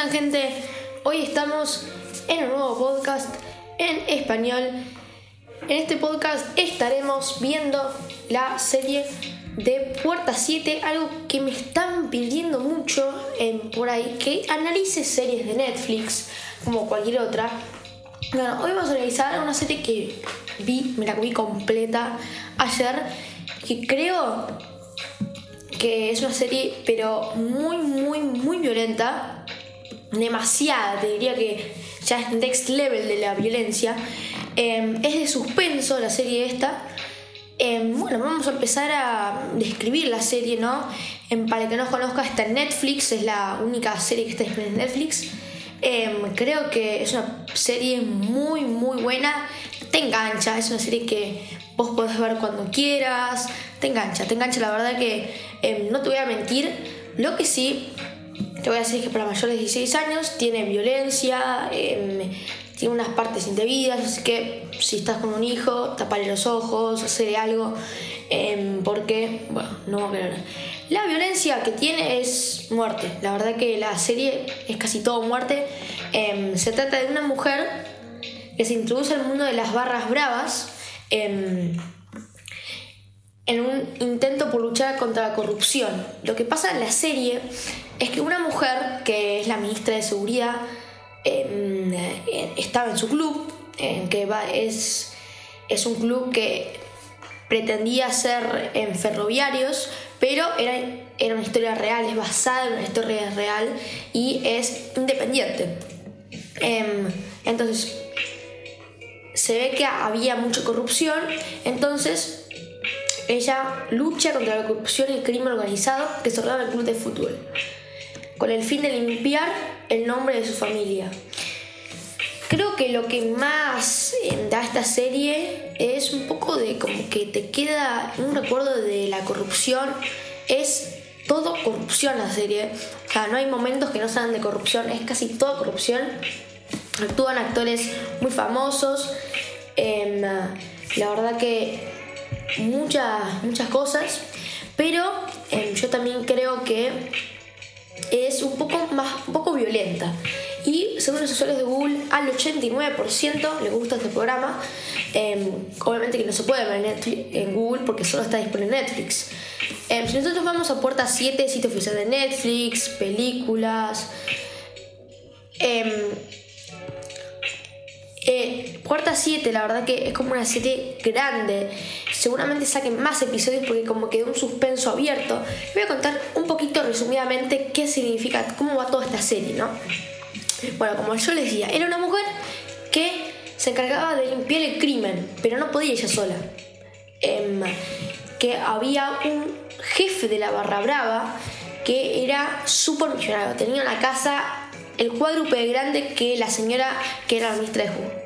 están gente? Hoy estamos en un nuevo podcast en español. En este podcast estaremos viendo la serie de Puerta 7, algo que me están pidiendo mucho en, por ahí, que analice series de Netflix como cualquier otra. Bueno, hoy vamos a analizar una serie que vi, me la vi completa ayer, que creo que es una serie pero muy, muy, muy violenta, demasiada, te diría que ya es next level de la violencia. Em, es de suspenso la serie esta. Em, bueno, vamos a empezar a describir la serie, ¿no? Em, para el que no conozca, está en Netflix, es la única serie que está en Netflix. creo que es una serie muy, muy buena. Te engancha, es una serie que vos podés ver cuando quieras. Te engancha, te engancha. La verdad que no te voy a mentir. Lo que sí te voy a decir que para mayores de 16 años tiene violencia, em, tiene unas partes indebidas, así que si estás con un hijo, tapale los ojos, hacerle algo, em, porque, bueno, no va a querer. La violencia que tiene es muerte, la verdad que la serie es casi todo muerte. Em, se trata de una mujer que se introduce al mundo de las barras bravas en un intento por luchar contra la corrupción. Lo que pasa en la serie es que una mujer, que es la ministra de Seguridad, em, eh, estaba en su club, que es, es un club que pretendía ser en ferroviarios, pero era, era una historia real, es basada en una historia real y es independiente. Em, entonces, se ve que había mucha corrupción, entonces ella lucha contra la corrupción y el crimen organizado que desordenaba el club de fútbol, con el fin de limpiar el nombre de su familia. Creo que lo que más eh, da esta serie es un poco de como que te queda un recuerdo de la corrupción. Es todo corrupción la serie. O sea, no hay momentos que no sean de corrupción, es casi toda corrupción. Actúan actores muy famosos. Em, la verdad que muchas, muchas cosas, pero em, yo también creo que es un poco más un poco violenta. Y según los usuarios de Google, al 89% le gusta este programa. Em, obviamente que no se puede ver en, Google porque solo está disponible en Netflix. Em, si nosotros vamos a puerta 7, sitio oficial de Netflix, películas. Puerta 7, la verdad que es como una serie grande. Seguramente saquen más episodios porque como quedó un suspenso abierto. Voy a contar un poquito resumidamente qué significa, cómo va toda esta serie, ¿no? Bueno, como yo les decía, era una mujer que se encargaba de limpiar el crimen, pero no podía ella sola. Em, que había un jefe de la Barra Brava que era súper millonario, tenía una casa el cuádruple grande que la señora que era la ministra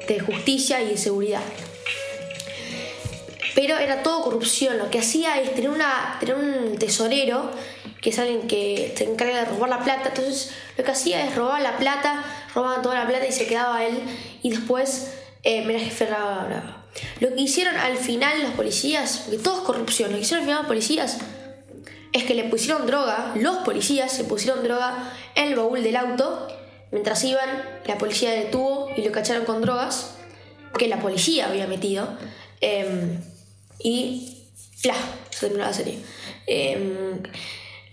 de Justicia y de Seguridad. Pero era todo corrupción. Lo que hacía es tener, una, tener un tesorero, que es alguien que se encarga de robar la plata. Entonces lo que hacía es robar la plata, robaban toda la plata y se quedaba él. Y después eh, jefe brava. Lo que hicieron al final los policías, porque todo es corrupción, lo que hicieron al final los policías es que le pusieron droga, los policías se pusieron droga en el baúl del auto Mientras iban, la policía detuvo y lo cacharon con drogas que la policía había metido. Em, y ¡plah! se terminó la serie. Em,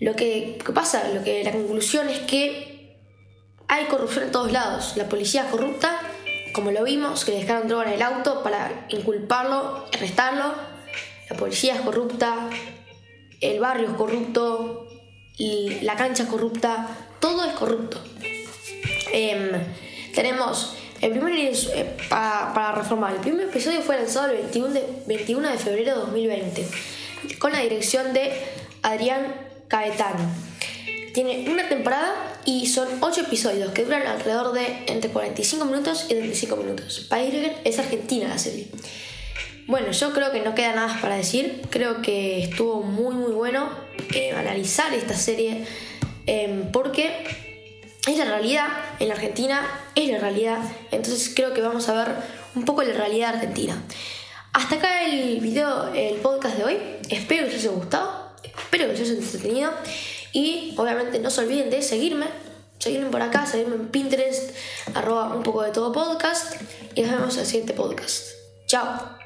lo que, pasa, lo que la conclusión es que hay corrupción en todos lados. La policía es corrupta, como lo vimos, que le dejaron droga en el auto para inculparlo, arrestarlo. La policía es corrupta, el barrio es corrupto, la cancha es corrupta, todo es corrupto. Em, tenemos el primer eh, para, reformar. El primer episodio fue lanzado el 21 de, 21 de febrero de 2020 con la dirección de Adrián Caetano. Tiene una temporada y son 8 episodios que duran alrededor de entre 45 minutos y 35 minutos. País es Argentina la serie. Bueno, yo creo que no queda nada para decir. Creo que estuvo muy muy bueno eh, analizar esta serie em, porque es la realidad, en la Argentina es la realidad, entonces creo que vamos a ver un poco la realidad argentina. Hasta acá el video, el podcast de hoy, espero que les haya gustado, espero que les haya entretenido y obviamente no se olviden de seguirme seguirme por acá, seguirme en Pinterest, arroba un poco de todo podcast. Y nos vemos en el siguiente podcast. Chao.